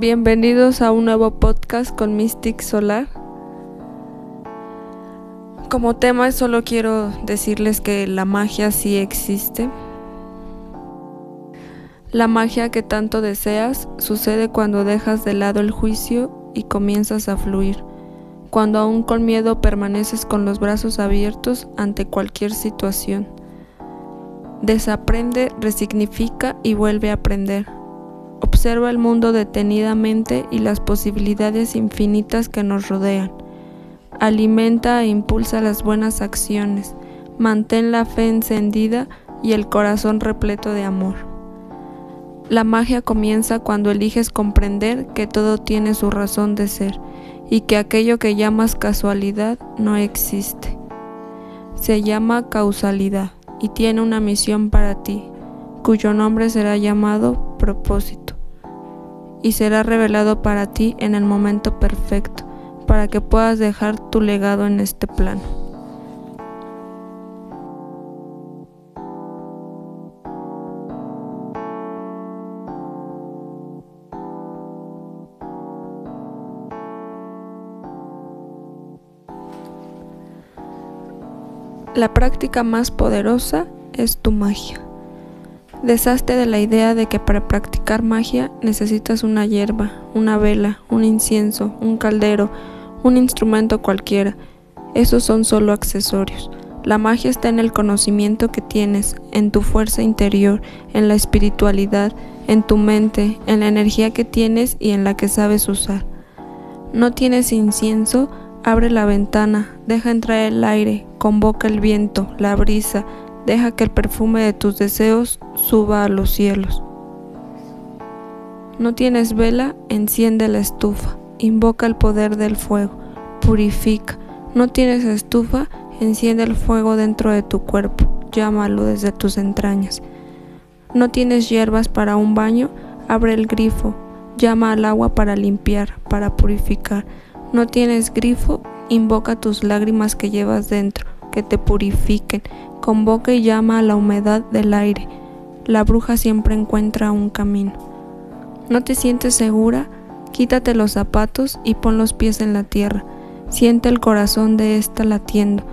Bienvenidos a un nuevo podcast con Mystic Solar. Como tema solo quiero decirles que la magia sí existe. La magia que tanto deseas sucede cuando dejas de lado el juicio y comienzas a fluir, cuando aún con miedo permaneces con los brazos abiertos ante cualquier situación. Desaprende, resignifica y vuelve a aprender Observa el mundo detenidamente y las posibilidades infinitas que nos rodean. Alimenta e impulsa las buenas acciones. Mantén la fe encendida y el corazón repleto de amor. La magia comienza cuando eliges comprender que todo tiene su razón de ser y que aquello que llamas casualidad no existe. Se llama causalidad y tiene una misión para ti, cuyo nombre será llamado propósito y será revelado para ti en el momento perfecto, para que puedas dejar tu legado en este plano. La práctica más poderosa es tu magia. Deshazte de la idea de que para practicar magia necesitas una hierba, una vela, un incienso, un caldero, un instrumento cualquiera. Esos son solo accesorios. La magia está en el conocimiento que tienes, en tu fuerza interior, en la espiritualidad, en tu mente, en la energía que tienes y en la que sabes usar. ¿No tienes incienso? Abre la ventana, deja entrar el aire, convoca el viento, la brisa, Deja que el perfume de tus deseos suba a los cielos. No tienes vela, enciende la estufa, invoca el poder del fuego, purifica. No tienes estufa, enciende el fuego dentro de tu cuerpo, llámalo desde tus entrañas. No tienes hierbas para un baño, abre el grifo, llama al agua para limpiar, para purificar. No tienes grifo, invoca tus lágrimas que llevas dentro, que te purifiquen, convoca y llama a la humedad del aire. La bruja siempre encuentra un camino. ¿No te sientes segura? Quítate los zapatos y pon los pies en la tierra. Siente el corazón de esta latiendo.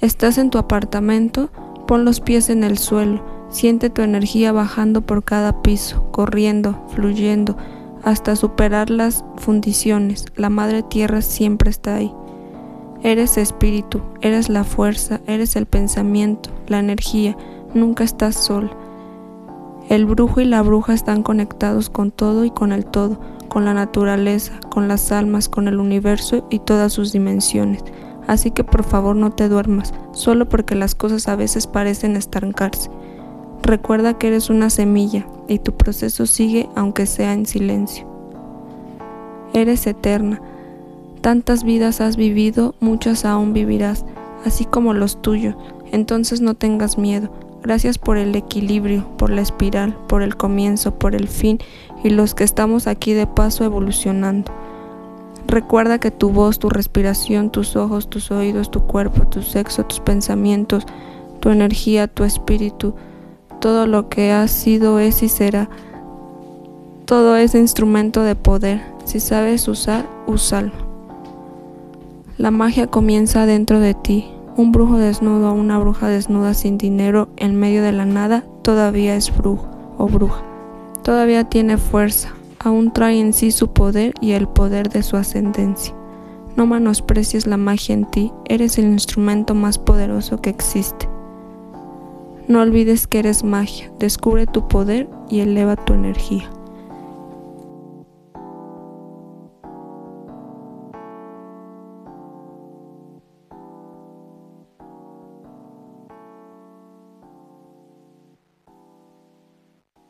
Estás en tu apartamento, pon los pies en el suelo. Siente tu energía bajando por cada piso, corriendo, fluyendo, hasta superar las fundiciones. La madre tierra siempre está ahí. Eres espíritu, eres la fuerza, eres el pensamiento, la energía, nunca estás sol. El brujo y la bruja están conectados con todo y con el todo, con la naturaleza, con las almas, con el universo y todas sus dimensiones. Así que por favor no te duermas, solo porque las cosas a veces parecen estancarse. Recuerda que eres una semilla y tu proceso sigue aunque sea en silencio. Eres eterna, Tantas vidas has vivido, muchas aún vivirás, así como los tuyos. Entonces no tengas miedo. Gracias por el equilibrio, por la espiral, por el comienzo, por el fin y los que estamos aquí de paso evolucionando. Recuerda que tu voz, tu respiración, tus ojos, tus oídos, tu cuerpo, tu sexo, tus pensamientos, tu energía, tu espíritu, todo lo que has sido, es y será. Todo es instrumento de poder. Si sabes usar, úsalo. La magia comienza dentro de ti. Un brujo desnudo o una bruja desnuda sin dinero en medio de la nada todavía es brujo o bruja. Todavía tiene fuerza, aún trae en sí su poder y el poder de su ascendencia. No menosprecies la magia en ti, eres el instrumento más poderoso que existe. No olvides que eres magia, descubre tu poder y eleva tu energía.